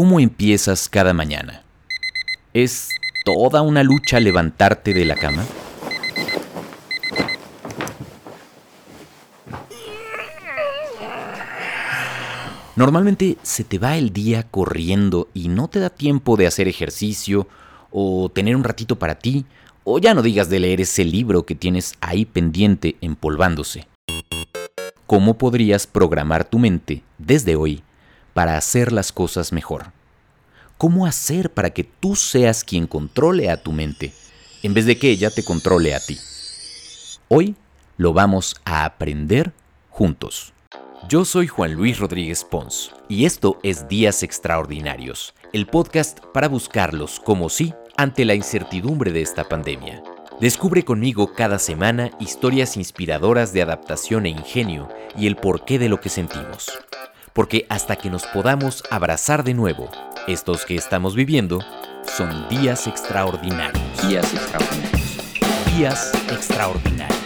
¿Cómo empiezas cada mañana? ¿Es toda una lucha levantarte de la cama? Normalmente se te va el día corriendo y no te da tiempo de hacer ejercicio o tener un ratito para ti, o ya no digas de leer ese libro que tienes ahí pendiente empolvándose. ¿Cómo podrías programar tu mente desde hoy para hacer las cosas mejor? ¿Cómo hacer para que tú seas quien controle a tu mente en vez de que ella te controle a ti? Hoy lo vamos a aprender juntos. Yo soy Juan Luis Rodríguez Pons y esto es Días Extraordinarios, el podcast para buscarlos como sí ante la incertidumbre de esta pandemia. Descubre conmigo cada semana historias inspiradoras de adaptación e ingenio y el porqué de lo que sentimos. Porque hasta que nos podamos abrazar de nuevo, estos que estamos viviendo son días extraordinarios. Días extraordinarios. Días extraordinarios.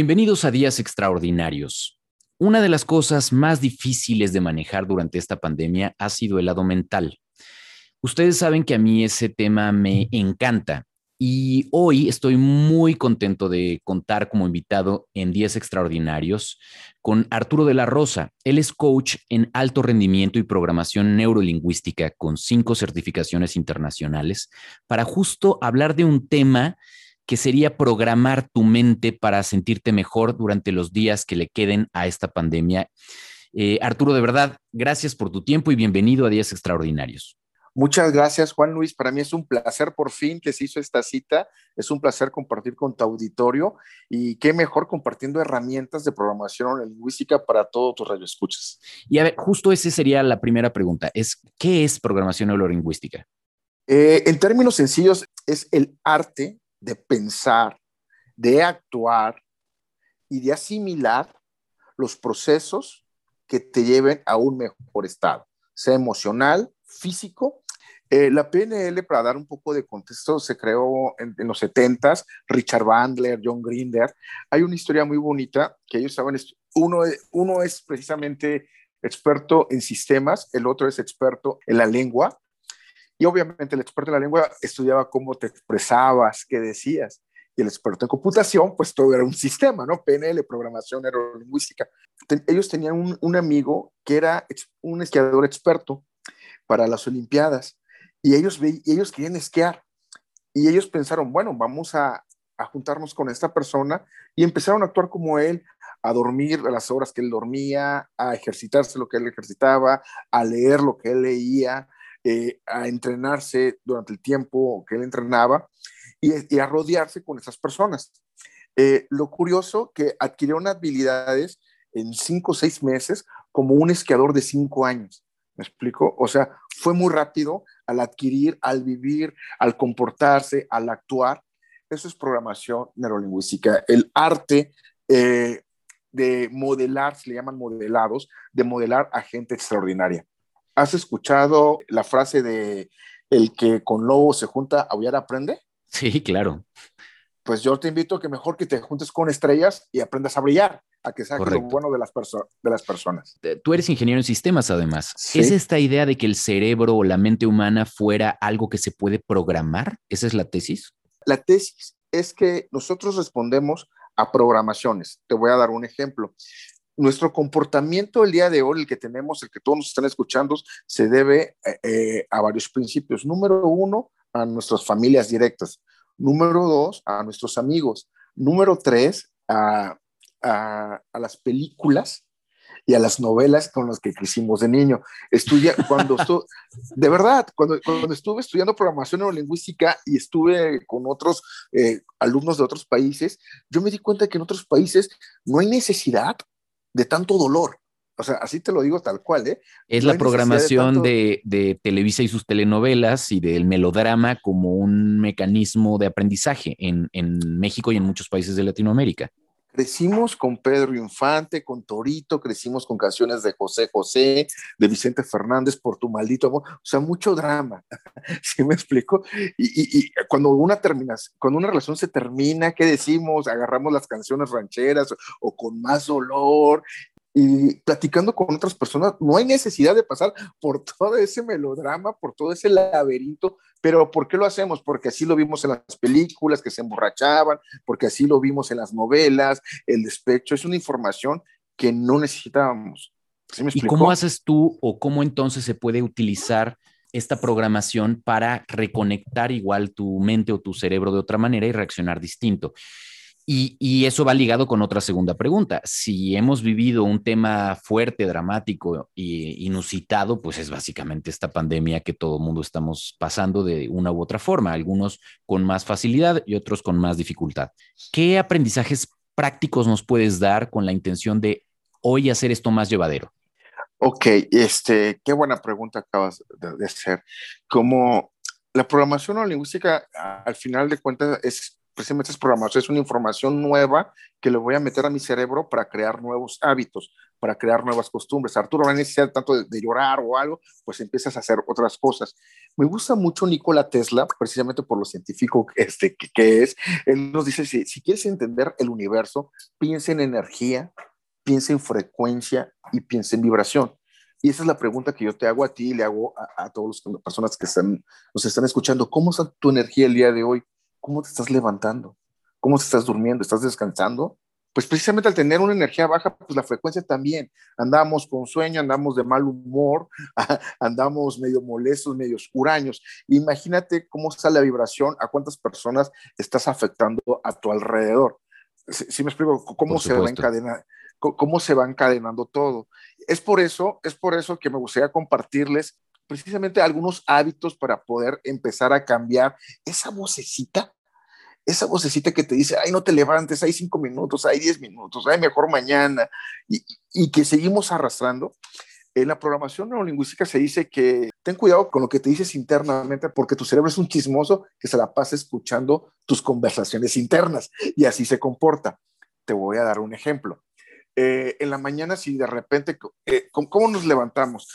Bienvenidos a Días Extraordinarios. Una de las cosas más difíciles de manejar durante esta pandemia ha sido el lado mental. Ustedes saben que a mí ese tema me encanta y hoy estoy muy contento de contar como invitado en Días Extraordinarios con Arturo de la Rosa. Él es coach en alto rendimiento y programación neurolingüística con cinco certificaciones internacionales para justo hablar de un tema que sería programar tu mente para sentirte mejor durante los días que le queden a esta pandemia. Eh, Arturo, de verdad, gracias por tu tiempo y bienvenido a Días Extraordinarios. Muchas gracias, Juan Luis. Para mí es un placer por fin que se hizo esta cita. Es un placer compartir con tu auditorio y qué mejor compartiendo herramientas de programación lingüística para todos tus radioescuchas. Y a ver, justo esa sería la primera pregunta. Es, ¿qué es programación neurolingüística? Eh, en términos sencillos, es el arte de pensar, de actuar y de asimilar los procesos que te lleven a un mejor estado, sea emocional, físico. Eh, la PNL, para dar un poco de contexto, se creó en, los 70 Richard Bandler, John Grinder. Hay una historia muy bonita que ellos saben, uno, uno es precisamente experto en sistemas, el otro es experto en la lengua, y obviamente el experto en la lengua estudiaba cómo te expresabas, qué decías. Y el experto en computación, pues todo era un sistema, ¿no? PNL, programación neurolingüística. ellos tenían un, un, amigo que era un esquiador experto para las Olimpiadas y ellos, y ellos querían esquiar. Y ellos pensaron, bueno, vamos a, a juntarnos con esta persona y empezaron a actuar como él, a dormir a las horas que él dormía, a ejercitarse lo que él ejercitaba, a leer lo que él leía, eh, a entrenarse durante el tiempo que él entrenaba y, a rodearse con esas personas. Eh, lo curioso que adquirieron habilidades en cinco o seis meses como un esquiador de cinco años. ¿Me explico? O sea, fue muy rápido al adquirir, al vivir, al comportarse, al actuar. Eso es programación neurolingüística. El arte eh, de modelar, se le llaman modelados, de modelar a gente extraordinaria. ¿Has escuchado la frase de el que con lobo se junta, aullar aprende? Sí, claro. Pues yo te invito a que mejor que te juntes con estrellas y aprendas a brillar, a que saques lo bueno de las, de las personas. Tú eres ingeniero en sistemas, además. ¿Es esta idea de que el cerebro o la mente humana fuera algo que se puede programar? ¿Esa es la tesis? La tesis es que nosotros respondemos a programaciones. Te voy a dar un ejemplo nuestro comportamiento el día de hoy, el que tenemos, el que todos nos están escuchando, se debe eh, eh, a varios principios. Número uno, a nuestras familias directas. Número dos, a nuestros amigos. Número tres, a, las películas y a las novelas con las que crecimos de niño. Estudia, cuando de verdad, cuando, cuando estuve estudiando programación neurolingüística y estuve con otros eh, alumnos de otros países, yo me di cuenta que en otros países no hay necesidad de tanto dolor. O sea, así te lo digo tal cual, ¿eh? Es la programación de, Televisa y sus telenovelas y del melodrama como un mecanismo de aprendizaje en, México y en muchos países de Latinoamérica. Crecimos con Pedro Infante, con Torito, crecimos con canciones de José José, de Vicente Fernández, por tu maldito amor, o sea, mucho drama, ¿sí me explico? Y, cuando una termina, cuando una relación se termina, ¿qué decimos? Agarramos las canciones rancheras o con más dolor y platicando con otras personas, no hay necesidad de pasar por todo ese melodrama, por todo ese laberinto, pero ¿por qué lo hacemos? Porque así lo vimos en las películas que se emborrachaban, porque así lo vimos en las novelas, el despecho, es una información que no necesitábamos. ¿Y cómo haces tú o cómo entonces se puede utilizar esta programación para reconectar igual tu mente o tu cerebro de otra manera y reaccionar distinto? Y, eso va ligado con otra segunda pregunta. Si hemos vivido un tema fuerte, dramático e inusitado, pues es básicamente esta pandemia que todo el mundo estamos pasando de una u otra forma, algunos con más facilidad y otros con más dificultad. ¿Qué aprendizajes prácticos nos puedes dar con la intención de hoy hacer esto más llevadero? Ok, este, qué buena pregunta acabas de, hacer. Como la programación lingüística, al final de cuentas, es precisamente es programación, es una información nueva que le voy a meter a mi cerebro para crear nuevos hábitos, para crear nuevas costumbres. Arturo va a necesitar tanto de, llorar o algo, pues empiezas a hacer otras cosas. Me gusta mucho Nikola Tesla, precisamente por lo científico este, que, es. Él nos dice, si, si quieres entender el universo, piensa en energía, piensa en frecuencia y piensa en vibración. Y esa es la pregunta que yo te hago a ti y le hago a, a todas las personas que están, nos están escuchando. ¿Cómo está tu energía el día de hoy? ¿Cómo te estás levantando? ¿Cómo te estás durmiendo? ¿Estás descansando? Pues precisamente al tener una energía baja, pues la frecuencia también. Andamos con sueño, andamos de mal humor, andamos medio molestos, medio huraños. Imagínate cómo está la vibración, a cuántas personas estás afectando a tu alrededor. Si me explico, cómo se va encadenando cómo se va encadenando todo. Es por eso, es por eso que me gustaría compartirles precisamente algunos hábitos para poder empezar a cambiar esa vocecita, esa vocecita que te dice, ay, no te levantes, hay cinco minutos, hay diez minutos, ay, mejor mañana, y, que seguimos arrastrando. En la programación neurolingüística se dice que ten cuidado con lo que te dices internamente porque tu cerebro es un chismoso que se la pasa escuchando tus conversaciones internas y así se comporta. Te voy a dar un ejemplo. Eh, en la mañana, si de repente, eh, ¿cómo nos levantamos?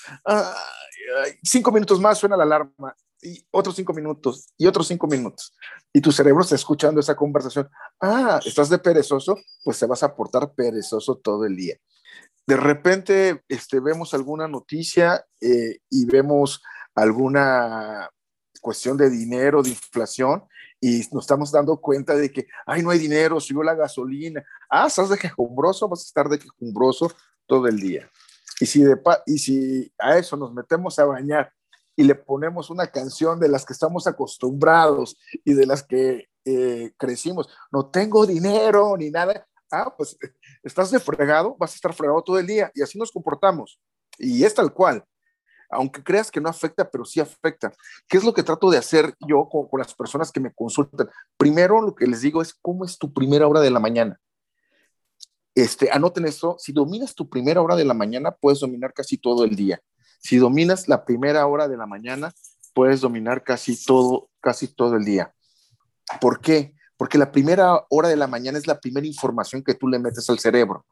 cinco minutos más suena la alarma y otros cinco minutos y otros cinco minutos. Y tu cerebro está escuchando esa conversación. Ah, estás de perezoso, pues te vas a portar perezoso todo el día. De repente este, vemos alguna noticia eh, y vemos alguna cuestión de dinero, de inflación, y nos estamos dando cuenta de que, ay, no hay dinero, subió la gasolina. Ah, estás de quejumbroso, vas a estar de quejumbroso todo el día. Y si, de, y si a eso nos metemos a bañar y le ponemos una canción de las que estamos acostumbrados y de las que eh, crecimos, no tengo dinero ni nada, ah, pues estás de fregado, vas a estar fregado todo el día y así nos comportamos. Y es tal cual aunque creas que no afecta, pero sí afecta. ¿Qué es lo que trato de hacer yo con, las personas que me consultan? Primero, lo que les digo es, ¿cómo es tu primera hora de la mañana? Este, anoten eso, si dominas tu primera hora de la mañana, puedes dominar casi todo el día. Si dominas la primera hora de la mañana, puedes dominar casi todo, casi todo el día. ¿Por qué? Porque la primera hora de la mañana es la primera información que tú le metes al cerebro.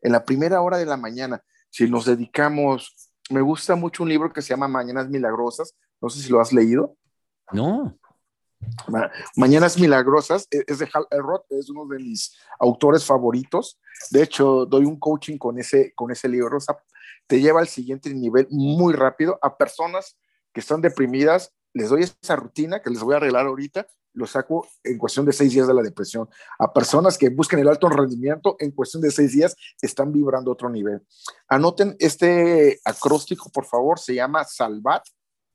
En la primera hora de la mañana, si nos dedicamos me gusta mucho un libro que se llama Mañanas Milagrosas. No sé si lo has leído. No. Mañanas Milagrosas e, es de Hal Elrod, es uno de mis autores favoritos. De hecho, doy un coaching con ese, con ese libro. te lleva al siguiente nivel muy rápido a personas que están deprimidas. Les doy esa rutina que les voy a arreglar ahorita lo saco en cuestión de seis días de la depresión. A personas que busquen el alto rendimiento, en cuestión de seis días están vibrando otro nivel. Anoten este acróstico, por favor, se llama Salvat.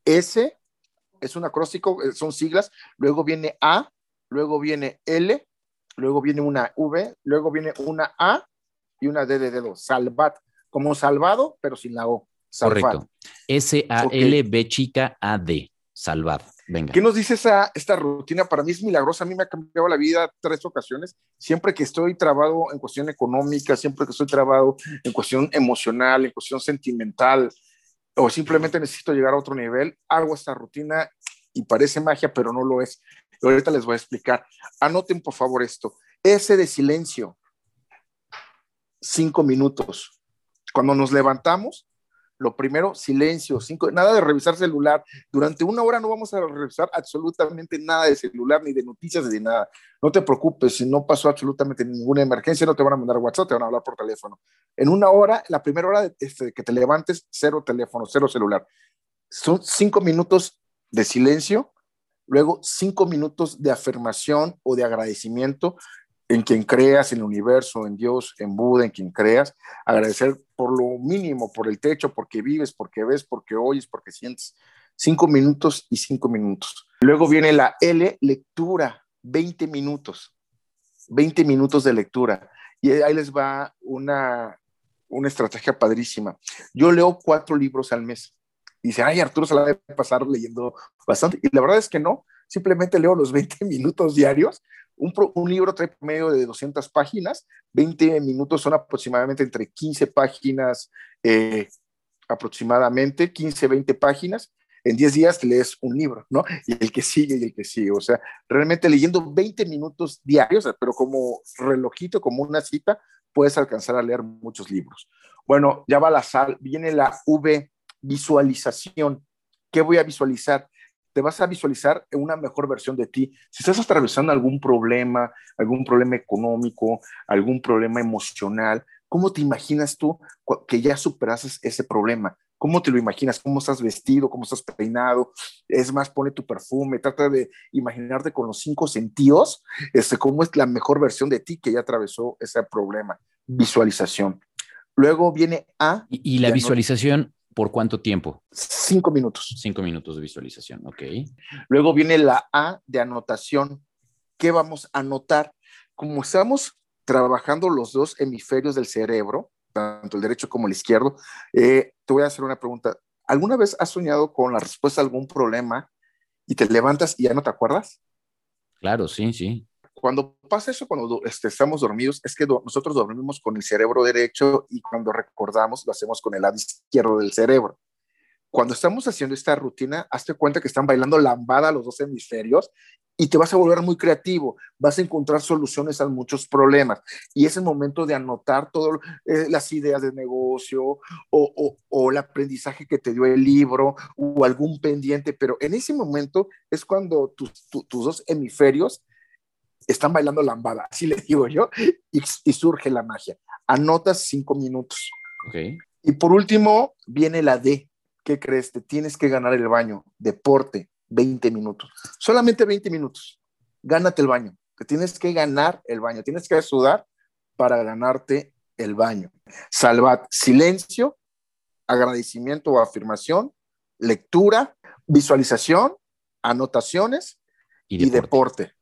S es un acróstico, eh, son siglas, luego viene A, luego viene L, luego viene una V, luego viene una A y una D de dedo. Salvat, como salvado, pero sin la O. Correcto. S-A-L-B chica A-D. Salvad. Venga. ¿Qué nos dice esa, esta rutina? Para mí es milagrosa, a mí me ha cambiado la vida tres ocasiones. Siempre que estoy trabado en cuestión económica, siempre que estoy trabado en cuestión emocional, en cuestión sentimental, o simplemente necesito llegar a otro nivel, hago esta rutina y parece magia, pero no lo es. ahorita les voy a explicar. Anoten por favor esto. Ese de silencio. cinco minutos. Cuando nos levantamos, lo primero, silencio, cinco, nada de revisar celular. Durante una hora no vamos a revisar absolutamente nada de celular, ni de noticias, ni de nada. No te preocupes, si no pasó absolutamente ninguna emergencia, no te van a mandar WhatsApp, te van a hablar por teléfono. En una hora, la primera hora de este, que te levantes, cero teléfono, cero celular. Son cinco minutos de silencio, luego cinco minutos de afirmación o de agradecimiento en quien creas, en el universo, en Dios, en Buda, en quien creas, agradecer por lo mínimo, por el techo, porque vives, porque ves, porque oyes, porque sientes. Cinco minutos y cinco minutos. Luego viene la L, lectura, 20 minutos. 20 minutos de lectura. Y ahí les va una, una estrategia padrísima. Yo leo cuatro libros al mes. Dice, ay, Arturo se la debe pasar leyendo bastante. Y la verdad es que no. Simplemente leo los 20 minutos diarios un, libro trae medio de 200 páginas, 20 minutos son aproximadamente entre 15 páginas, eh, aproximadamente 15, 20 páginas. En 10 días lees un libro, ¿no? Y el que sigue y el que sigue. O sea, realmente leyendo 20 minutos diarios, pero como relojito, como una cita, puedes alcanzar a leer muchos libros. Bueno, ya va la sal, viene la V, visualización. ¿Qué voy a visualizar? Te vas a visualizar en una mejor versión de ti. Si estás atravesando algún problema, algún problema económico, algún problema emocional, ¿cómo te imaginas tú que ya superases ese problema? ¿Cómo te lo imaginas? ¿Cómo estás vestido? ¿Cómo estás peinado? Es más, pone tu perfume, trata de imaginarte con los cinco sentidos, este, cómo es la mejor versión de ti que ya atravesó ese problema. Visualización. Luego viene A. Y, la visualización, ¿Por cuánto tiempo? Cinco minutos. Cinco minutos de visualización, ok. Luego viene la A de anotación. ¿Qué vamos a anotar? Como estamos trabajando los dos hemisferios del cerebro, tanto el derecho como el izquierdo, eh, te voy a hacer una pregunta. ¿Alguna vez has soñado con la respuesta a algún problema y te levantas y ya no te acuerdas? Claro, sí, sí. Cuando pasa eso, cuando este, estamos dormidos, es que nosotros dormimos con el cerebro derecho y cuando recordamos lo hacemos con el lado izquierdo del cerebro. Cuando estamos haciendo esta rutina, hazte cuenta que están bailando lambada los dos hemisferios y te vas a volver muy creativo, vas a encontrar soluciones a muchos problemas y es el momento de anotar todas eh, las ideas de negocio o, o, el aprendizaje que te dio el libro o algún pendiente, pero en ese momento es cuando tus, tus dos hemisferios están bailando lambada, así le digo yo, y, surge la magia. Anotas cinco minutos. Y por último, viene la D. ¿Qué crees? Te tienes que ganar el baño. Deporte, 20 minutos. Solamente 20 minutos. Gánate el baño. Te tienes que ganar el baño. Tienes que sudar para ganarte el baño. Salvad silencio, agradecimiento o afirmación, lectura, visualización, anotaciones y deporte.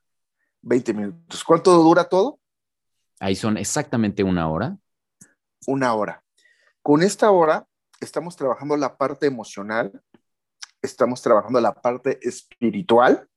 20 minutos. ¿Cuánto dura todo? Ahí son exactamente una hora. Una hora. Con esta hora estamos trabajando la parte emocional, estamos trabajando la parte espiritual,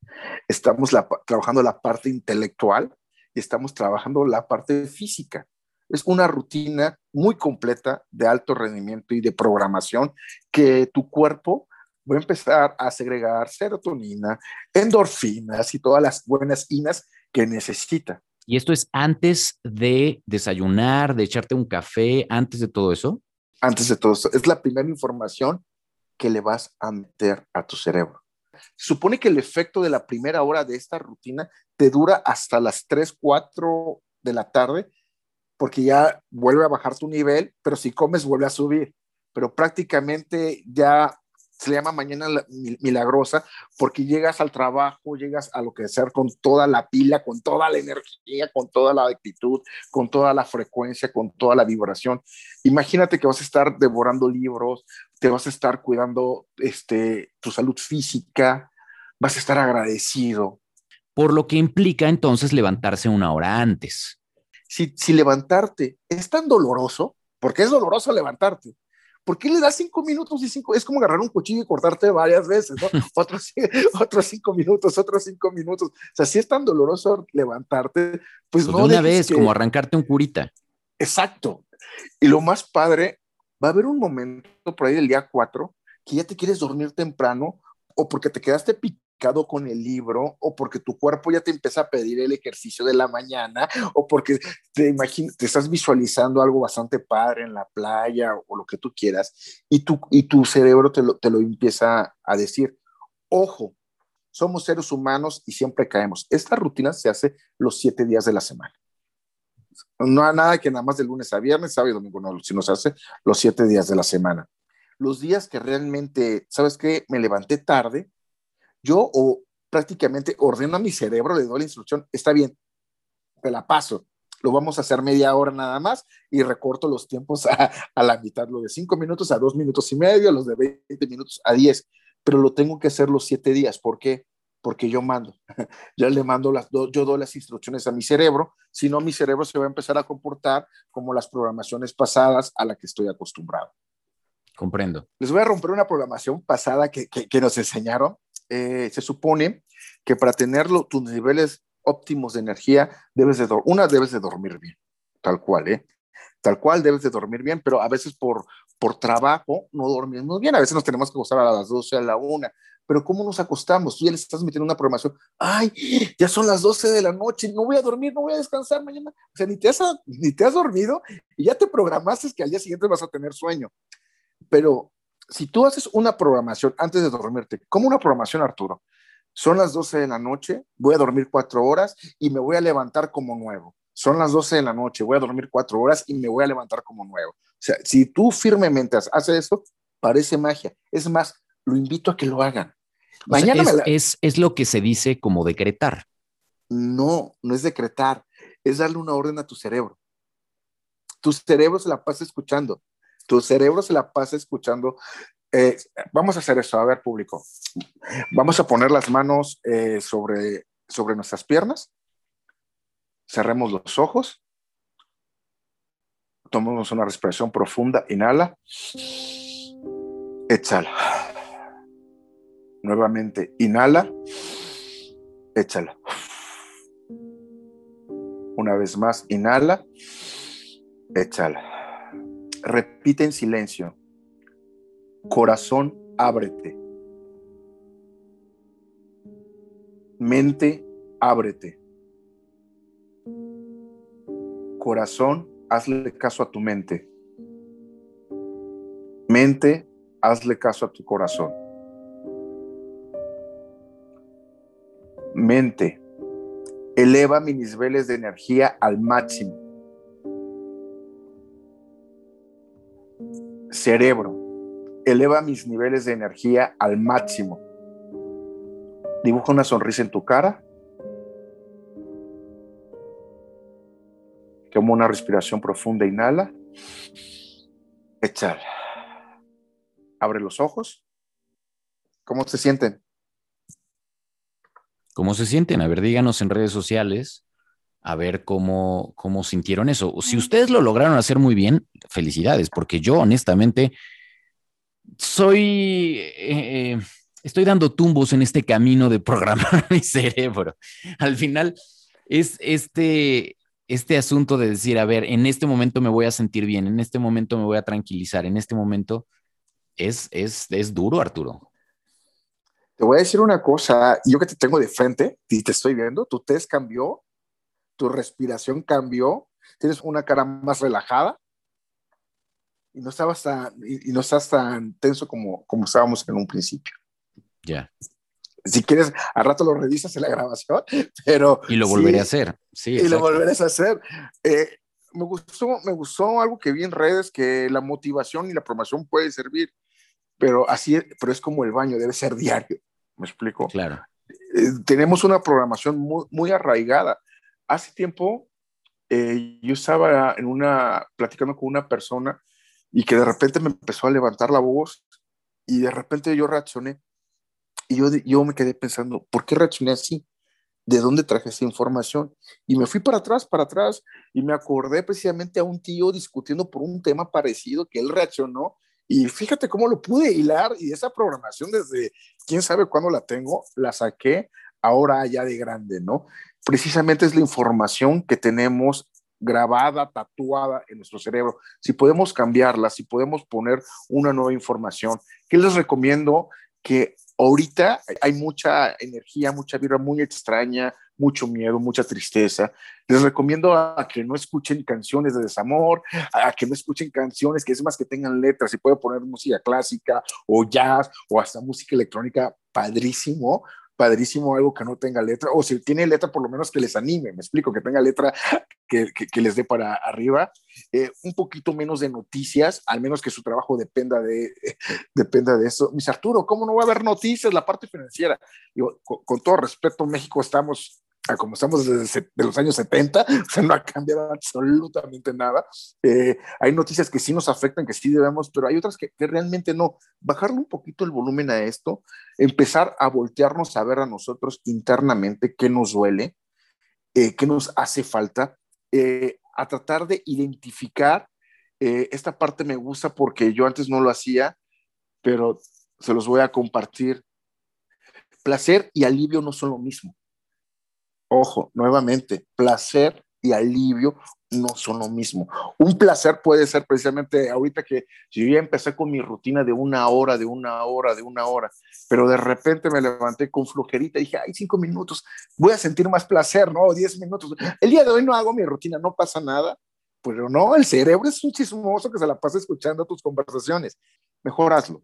estamos trabajando la parte intelectual y estamos trabajando la parte física. Es una rutina muy completa de alto rendimiento y de programación que tu cuerpo va a empezar a segregar serotonina, endorfinas y todas las buenas inas que necesita. ¿Y esto es antes de desayunar, de echarte un café, antes de todo eso? Antes de todo eso. Es la primera información que le vas a meter a tu cerebro. Supone que el efecto de la primera hora de esta rutina te dura hasta las 3, 4 de la tarde, porque ya vuelve a bajar tu nivel, pero si comes vuelve a subir. Pero prácticamente ya se le llama mañana milagrosa porque llegas al trabajo, llegas a lo que sea con toda la pila, con toda la energía, con toda la actitud, con toda la frecuencia, con toda la vibración. Imagínate que vas a estar devorando libros, te vas a estar cuidando este, tu salud física, vas a estar agradecido. Por lo que implica entonces levantarse una hora antes. Si, si levantarte es tan doloroso, porque es doloroso levantarte, ¿por qué le das cinco minutos y cinco? Es como agarrar un cuchillo y cortarte varias veces, ¿no? otros, otros cinco minutos, otros cinco minutos. O sea, si es tan doloroso levantarte, pues, pues no. De una vez, como arrancarte un curita. Exacto. Y lo más padre, va a haber un momento por ahí del día cuatro que ya te quieres dormir temprano o porque te quedaste picado con el libro o porque tu cuerpo ya te empieza a pedir el ejercicio de la mañana o porque te imaginas, te estás visualizando algo bastante padre en la playa o, lo que tú quieras y tu, y tu cerebro te lo, te lo empieza a decir. Ojo, somos seres humanos y siempre caemos. Esta rutina se hace los siete días de la semana. No hay nada que nada más de lunes a viernes, sábado y domingo, no, sino se hace los siete días de la semana. Los días que realmente, ¿sabes qué? Me levanté tarde, yo o prácticamente ordeno a mi cerebro, le doy la instrucción, está bien, te la paso, lo vamos a hacer media hora nada más y recorto los tiempos a, la mitad, lo de cinco minutos a dos minutos y medio, los de 20 minutos a diez, pero lo tengo que hacer los siete días. ¿Por qué? Porque yo mando. yo le mando las, yo doy las instrucciones a mi cerebro, si no mi cerebro se va a empezar a comportar como las programaciones pasadas a la que estoy acostumbrado. Comprendo. Les voy a romper una programación pasada que, que, nos enseñaron. Eh, se supone que para tener tus niveles óptimos de energía, debes de, una, debes de dormir bien, tal cual, ¿eh? Tal cual debes de dormir bien, pero a veces por, por trabajo no dormimos bien. A veces nos tenemos que acostar a las 12, a la 1, pero ¿cómo nos acostamos? Tú ya le estás metiendo una programación. Ay, ya son las 12 de la noche, no voy a dormir, no voy a descansar mañana. O sea, ni te has, ni te has dormido y ya te programaste que al día siguiente vas a tener sueño. Pero si tú haces una programación antes de dormirte, como una programación, Arturo, son las 12 de la noche, voy a dormir cuatro horas y me voy a levantar como nuevo son las 12 de la noche, voy a dormir cuatro horas y me voy a levantar como nuevo. O sea, si tú firmemente haces esto, parece magia. Es más, lo invito a que lo hagan. Mañana es, es, lo que se dice como decretar. No, no es decretar, es darle una orden a tu cerebro. Tu cerebro se la pasa escuchando. Tu cerebro se la pasa escuchando. Eh, vamos a hacer eso, a ver, público. Vamos a poner las manos eh, sobre, sobre nuestras piernas Cerremos los ojos. Tomamos una respiración profunda. Inhala. Exhala. Nuevamente, inhala. Exhala. Una vez más, inhala. Exhala. Repite en silencio. Corazón, ábrete. Mente, ábrete. Corazón, hazle caso a tu mente. Mente, hazle caso a tu corazón. Mente, eleva mis niveles de energía al máximo. Cerebro, eleva mis niveles de energía al máximo. Dibuja una sonrisa en tu cara Toma una respiración profunda, inhala, exhala. Abre los ojos. ¿Cómo se sienten? ¿Cómo se sienten? A ver, díganos en redes sociales, a ver cómo, cómo sintieron eso. Si ustedes lo lograron hacer muy bien, felicidades, porque yo honestamente soy... Eh, eh, estoy dando tumbos en este camino de programar mi cerebro. Al final es este, este asunto de decir, a ver, en este momento me voy a sentir bien, en este momento me voy a tranquilizar, en este momento es, es, es duro, Arturo. Te voy a decir una cosa, yo que te tengo de frente y te estoy viendo, tu test cambió, tu respiración cambió, tienes una cara más relajada y no estabas tan, y, no estás tan tenso como, como estábamos en un principio. Ya si quieres, a rato lo revisas en la grabación, pero... Y lo volveré a hacer, sí. Y lo volveré a hacer. Eh, me, gustó, me gustó algo que vi en redes, que la motivación y la promoción puede servir, pero así, pero es como el baño, debe ser diario. ¿Me explico? Claro. Eh, tenemos una programación muy, muy arraigada. Hace tiempo eh, yo estaba en una, platicando con una persona y que de repente me empezó a levantar la voz y de repente yo reaccioné y yo, yo me quedé pensando, ¿por qué reaccioné así? ¿De dónde traje esa información? Y me fui para atrás, para atrás, y me acordé precisamente a un tío discutiendo por un tema parecido que él reaccionó. Y fíjate cómo lo pude hilar y esa programación desde quién sabe cuándo la tengo, la saqué ahora ya de grande, ¿no? Precisamente es la información que tenemos grabada, tatuada en nuestro cerebro. Si podemos cambiarla, si podemos poner una nueva información, ¿qué les recomiendo? Que ahorita hay mucha energía, mucha vibra muy extraña, mucho miedo, mucha tristeza. Les recomiendo a que no escuchen canciones de desamor, a que no escuchen canciones que es más que tengan letras, y puede poner música clásica o jazz o hasta música electrónica, padrísimo, padrísimo algo que no tenga letra, o si tiene letra, por lo menos que les anime, me explico, que tenga letra que, que, les dé para arriba, eh, un poquito menos de noticias, al menos que su trabajo dependa de, dependa de eso. Mis Arturo, ¿cómo no va a haber noticias? La parte financiera, con, con todo respeto, México estamos como estamos desde los años 70, o no ha cambiado absolutamente nada. Eh, hay noticias que sí nos afectan, que sí debemos, pero hay otras que, realmente no. Bajarle un poquito el volumen a esto, empezar a voltearnos a ver a nosotros internamente qué nos duele, eh, qué nos hace falta, eh, a tratar de identificar. esta parte me gusta porque yo antes no lo hacía, pero se los voy a compartir. Placer y alivio no son lo mismo Ojo, nuevamente, placer y alivio no son lo mismo. Un placer puede ser precisamente ahorita que yo ya empecé con mi rutina de una hora, de una hora, de una hora, pero de repente me levanté con flojerita y dije, ay, cinco minutos, voy a sentir más placer, ¿no? Diez minutos. El día de hoy no hago mi rutina, no pasa nada, pero no, el cerebro es un chismoso que se la pasa escuchando tus conversaciones. Mejor hazlo.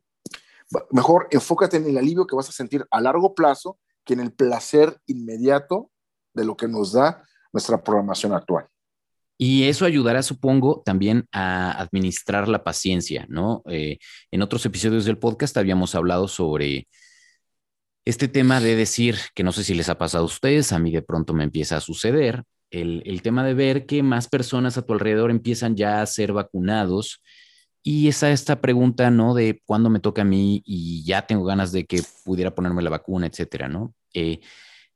Mejor enfócate en el alivio que vas a sentir a largo plazo que en el placer inmediato de lo que nos da nuestra programación actual. Y eso ayudará, supongo, también a administrar la paciencia, ¿no? Eh, en otros episodios del podcast habíamos hablado sobre este tema de decir, que no sé si les ha pasado a ustedes, a mí de pronto me empieza a suceder, el, el tema de ver que más personas a tu alrededor empiezan ya a ser vacunados y esa esta pregunta, ¿no? De cuándo me toca a mí y ya tengo ganas de que pudiera ponerme la vacuna, etcétera, ¿no? Eh,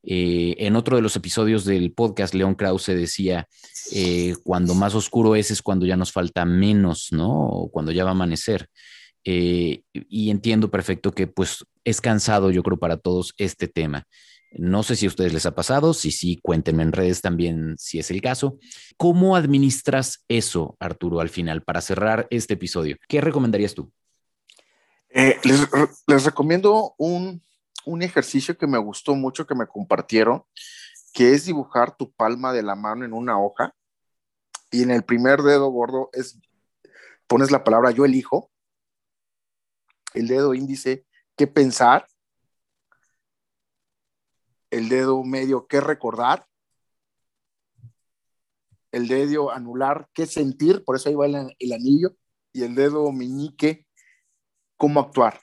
eh, en otro de los episodios del podcast, León Krause decía, eh, cuando más oscuro es es cuando ya nos falta menos, ¿no? O cuando ya va a amanecer. Eh, y entiendo perfecto que pues es cansado, yo creo, para todos este tema. No sé si a ustedes les ha pasado, si sí, cuéntenme en redes también si es el caso. ¿Cómo administras eso, Arturo, al final, para cerrar este episodio? ¿Qué recomendarías tú? les, les recomiendo un, un ejercicio que me gustó mucho que me compartieron, que es dibujar tu palma de la mano en una hoja. Y en el primer dedo gordo es pones la palabra yo elijo, el dedo índice qué pensar, el dedo medio qué recordar, el dedo anular qué sentir, por eso ahí va el, el anillo, y el dedo meñique cómo actuar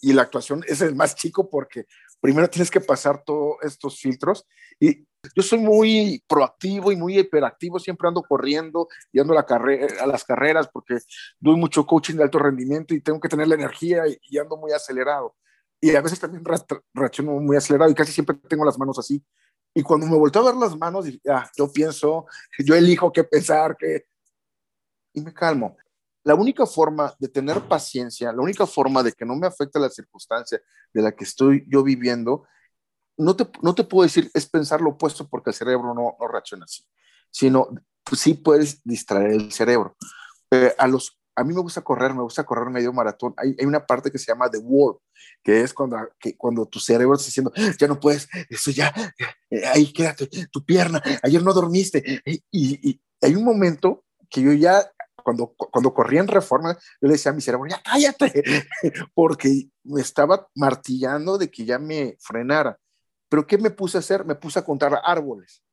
y la actuación es el más chico porque primero tienes que pasar todos estos filtros y yo soy muy proactivo y muy hiperactivo, siempre ando corriendo y ando a, la a las carreras porque doy mucho coaching de alto rendimiento y tengo que tener la energía y, ando muy acelerado. Y a veces también reacciono muy acelerado y casi siempre tengo las manos así. Y cuando me volteo a ver las manos, ah, yo pienso, yo elijo qué pensar, qué... Y me calmo la única forma de tener paciencia, la única forma de que no me afecte la circunstancia de la que estoy yo viviendo, no te, no te puedo decir es pensar lo opuesto porque el cerebro no, no reacciona así, sino pues, sí puedes distraer el cerebro. Eh, a, los, a mí me gusta correr, me gusta correr medio maratón. Hay, hay una parte que se llama The Wall, que es cuando, que, cuando tu cerebro está diciendo, ya no puedes, eso ya, eh, ahí quédate, tu pierna, ayer no dormiste. y, y hay un momento que yo ya cuando, cuando corría en reforma, yo le decía a mi cerebro, ya cállate, porque me estaba martillando de que ya me frenara. Pero ¿qué me puse a hacer? Me puse a contar árboles.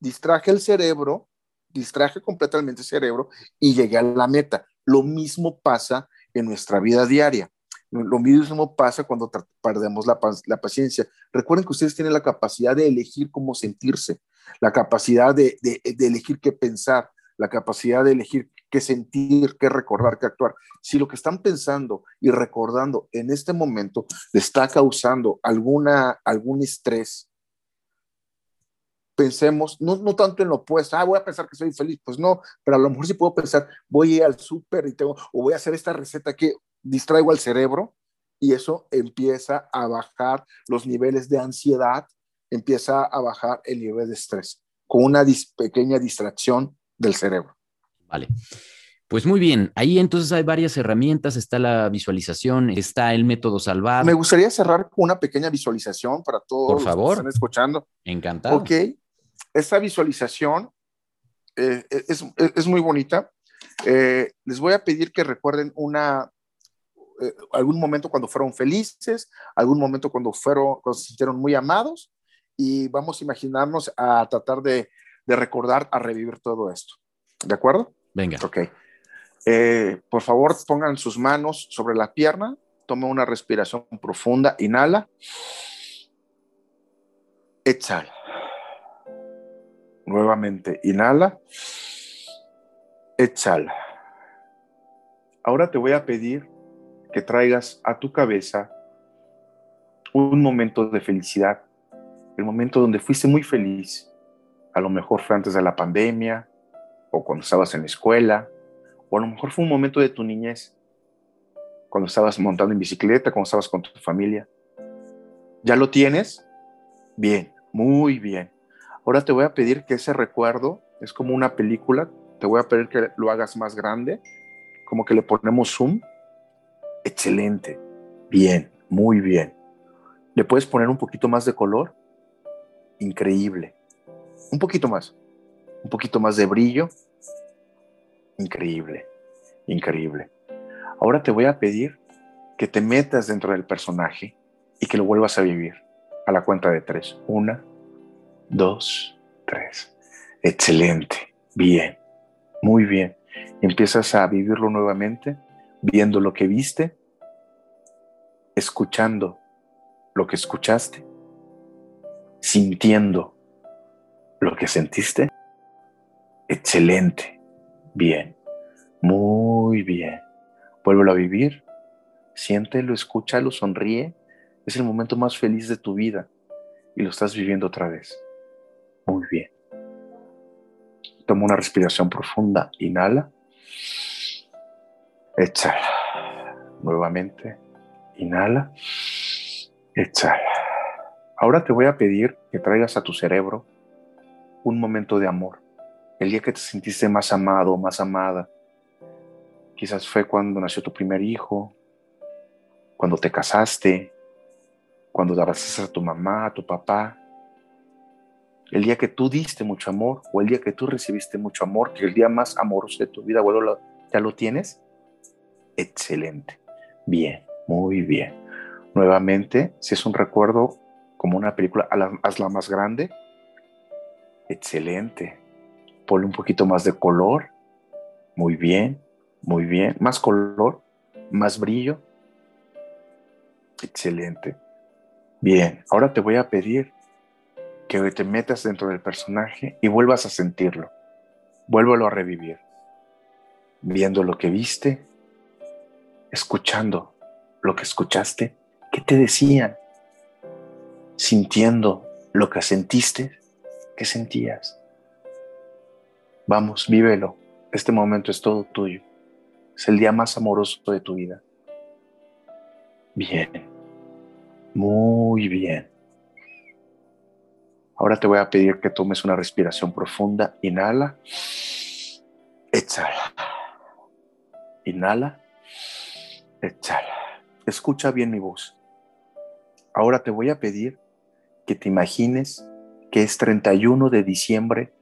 Distraje el cerebro, distraje completamente el cerebro y llegué a la meta. Lo mismo pasa en nuestra vida diaria. Lo mismo pasa cuando perdemos la, la, paciencia. Recuerden que ustedes tienen la capacidad de elegir cómo sentirse, la capacidad de, de, de elegir qué pensar, la capacidad de elegir qué sentir, qué recordar, qué actuar. Si lo que están pensando y recordando en este momento le está causando alguna, algún estrés, pensemos, no, no tanto en lo opuesto, ah, voy a pensar que soy feliz, pues no, pero a lo mejor sí puedo pensar, voy a ir al súper y tengo, o voy a hacer esta receta que distraigo al cerebro y eso empieza a bajar los niveles de ansiedad, empieza a bajar el nivel de estrés con una pequeña distracción del cerebro. Vale. Pues muy bien, ahí entonces hay varias herramientas, está la visualización, está el método salvar. Me gustaría cerrar con una pequeña visualización para todos Por favor. los que están escuchando. Encantado. Ok, esta visualización eh, es, es, muy bonita. Eh, les voy a pedir que recuerden una, eh, algún momento cuando fueron felices, algún momento cuando, fueron, cuando se sintieron muy amados y vamos a imaginarnos a tratar de, de recordar, a revivir todo esto. ¿De acuerdo? Venga. Ok. Eh, por favor, pongan sus manos sobre la pierna, toma una respiración profunda, inhala, exhala. Nuevamente, inhala, exhala. Ahora te voy a pedir que traigas a tu cabeza un momento de felicidad, el momento donde fuiste muy feliz. A lo mejor fue antes de la pandemia o cuando estabas en la escuela o a lo mejor fue un momento de tu niñez, cuando estabas montando en bicicleta, cuando estabas con tu familia. ¿Ya lo tienes? Bien, muy bien. Ahora te voy a pedir que ese recuerdo es como una película. Te voy a pedir que lo hagas más grande, como que le ponemos zoom. Excelente. Bien, muy bien. ¿Le puedes poner un poquito más de color? Increíble. Un poquito más. Un poquito más de brillo. Increíble, increíble. Ahora te voy a pedir que te metas dentro del personaje y que lo vuelvas a vivir a la cuenta de tres. Una, dos, tres. Excelente, bien, muy bien. Empiezas a vivirlo nuevamente, viendo lo que viste, escuchando lo que escuchaste, sintiendo lo que sentiste. Excelente. Bien, muy bien. Vuélvelo a vivir. Siéntelo, escúchalo, sonríe. Es el momento más feliz de tu vida y lo estás viviendo otra vez. Muy bien. Toma una respiración profunda. Inhala. Exhala. Nuevamente. Inhala. Exhala. Ahora te voy a pedir que traigas a tu cerebro un momento de amor el día que te sentiste más amado, más amada. Quizás fue cuando nació tu primer hijo, cuando te casaste, cuando abrazaste a tu mamá, a tu papá. El día que tú diste mucho amor o el día que tú recibiste mucho amor, que el día más amoroso de tu vida, bueno, ¿ya lo tienes? Excelente. Bien, muy bien. Nuevamente, si es un recuerdo como una película, hazla más grande. Excelente un poquito más de color. Muy bien, muy bien. Más color, más brillo. Excelente. Bien, ahora te voy a pedir que te metas dentro del personaje y vuelvas a sentirlo. Vuélvelo a revivir. Viendo lo que viste, escuchando lo que escuchaste, qué te decían, sintiendo lo que sentiste, qué sentías. Vamos, vívelo. Este momento es todo tuyo. Es el día más amoroso de tu vida. Bien. Muy bien. Ahora te voy a pedir que tomes una respiración profunda. Inhala. Exhala. Inhala. Exhala. Escucha bien mi voz. Ahora te voy a pedir que te imagines que es 31 de diciembre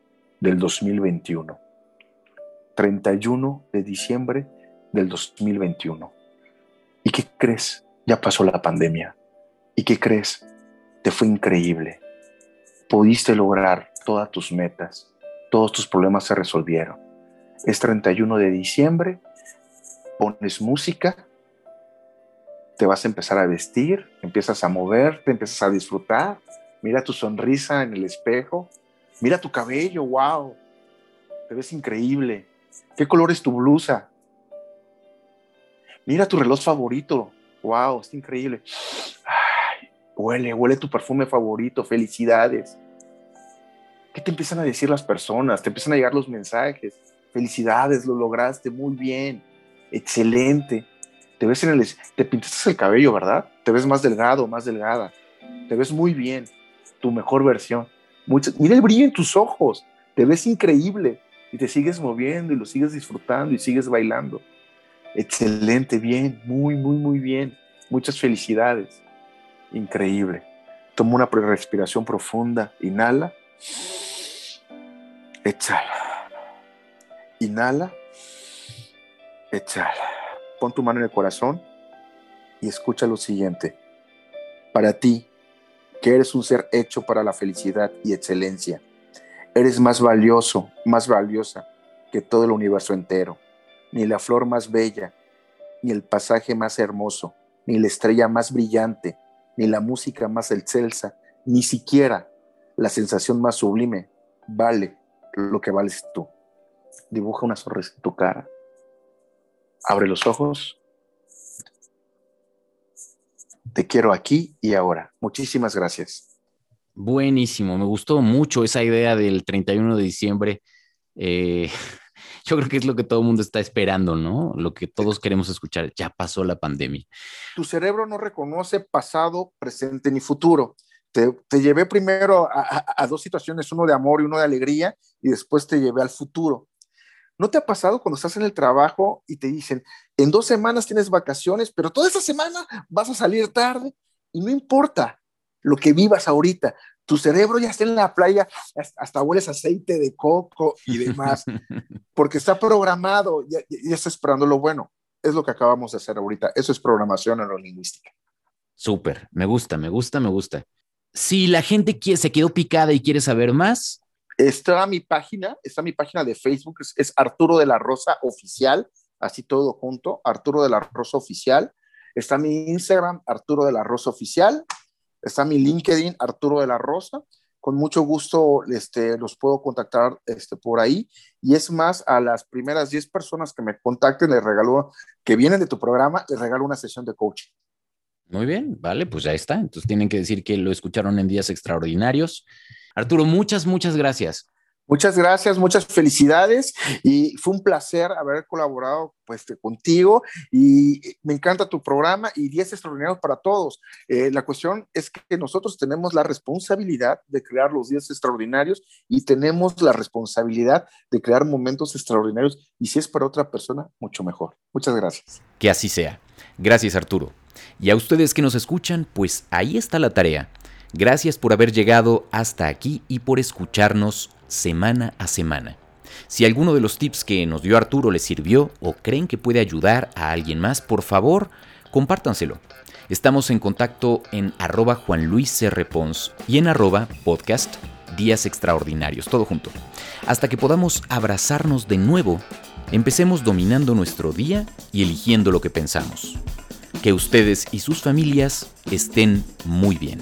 del 2021. 31 de diciembre del 2021. ¿Y qué crees? Ya pasó la pandemia. ¿Y qué crees? Te fue increíble. Pudiste lograr todas tus metas. Todos tus problemas se resolvieron. Es 31 de diciembre. Pones música. Te vas a empezar a vestir. Empiezas a moverte. Empiezas a disfrutar. Mira tu sonrisa en el espejo Mira tu cabello, wow. Te ves increíble. ¿Qué color es tu blusa? Mira tu reloj favorito. Wow, está increíble. Huele, huele tu perfume favorito. Felicidades. ¿Qué te empiezan a decir las personas? Te empiezan a llegar los mensajes. Felicidades, lo lograste muy bien. Excelente. Te ves en el te pintaste el cabello, ¿verdad? Te ves más delgado, más delgada. Te ves muy bien. Tu mejor versión mira el brillo en tus ojos, te ves increíble, y te sigues moviendo y lo sigues disfrutando y sigues bailando. Excelente, bien, muy, muy, muy bien. Muchas felicidades. Increíble. Toma una respiración profunda. Inhala. Exhala. Inhala. Exhala. Pon tu mano en el corazón y escucha lo siguiente. Para ti, que eres un ser hecho para la felicidad y excelencia, eres más valioso, más valiosa que todo el universo entero. Ni la flor más bella, ni el pasaje más hermoso, ni la estrella más brillante, ni la música más excelsa, ni siquiera la sensación más sublime vale lo que vales tú. Dibuja una sonrisa en tu cara. Abre los ojos. Te quiero aquí y ahora. Muchísimas gracias. Buenísimo, me gustó mucho esa idea del 31 de diciembre. Eh, yo creo que es lo que todo el mundo está esperando, ¿no? Lo que todos queremos escuchar. Ya pasó la pandemia. Tu cerebro no reconoce pasado, presente ni futuro. Te, llevé primero a, dos situaciones, uno de amor y uno de alegría, y después te llevé al futuro. ¿No te ha pasado cuando estás en el trabajo y te dicen, en dos semanas tienes vacaciones, pero toda esa semana vas a salir tarde? Y no importa lo que vivas ahorita, tu cerebro ya está en la playa, hasta hueles aceite de coco y demás, porque está programado, ya, ya está esperando lo bueno. Es lo que acabamos de hacer ahorita. Eso es programación neurolingüística. Súper, me gusta, me gusta, me gusta. Si la gente se quedó picada y quiere saber más. Está mi página, está mi página de Facebook, es, Arturo de la Rosa Oficial, así todo junto, Arturo de la Rosa Oficial. Está mi Instagram, Arturo de la Rosa Oficial. Está mi LinkedIn, Arturo de la Rosa. Con mucho gusto este, los puedo contactar este, por ahí. Y es más, a las primeras 10 personas que me contacten, les regalo, que vienen de tu programa, les regalo una sesión de coaching. Muy bien, vale, pues ya está. Entonces tienen que decir que lo escucharon en días extraordinarios. Arturo, muchas, muchas gracias. Muchas gracias, muchas felicidades y fue un placer haber colaborado pues, contigo y me encanta tu programa y días extraordinarios para todos. Eh, la cuestión es que nosotros tenemos la responsabilidad de crear los días extraordinarios y tenemos la responsabilidad de crear momentos extraordinarios y si es para otra persona, mucho mejor. Muchas gracias. Que así sea. Gracias Arturo. Y a ustedes que nos escuchan, pues ahí está la tarea. Gracias por haber llegado hasta aquí y por escucharnos semana a semana. Si alguno de los tips que nos dio Arturo les sirvió o creen que puede ayudar a alguien más, por favor, compártanselo. Estamos en contacto en arroba y en arroba podcast Días Extraordinarios, todo junto. Hasta que podamos abrazarnos de nuevo, empecemos dominando nuestro día y eligiendo lo que pensamos. Que ustedes y sus familias estén muy bien.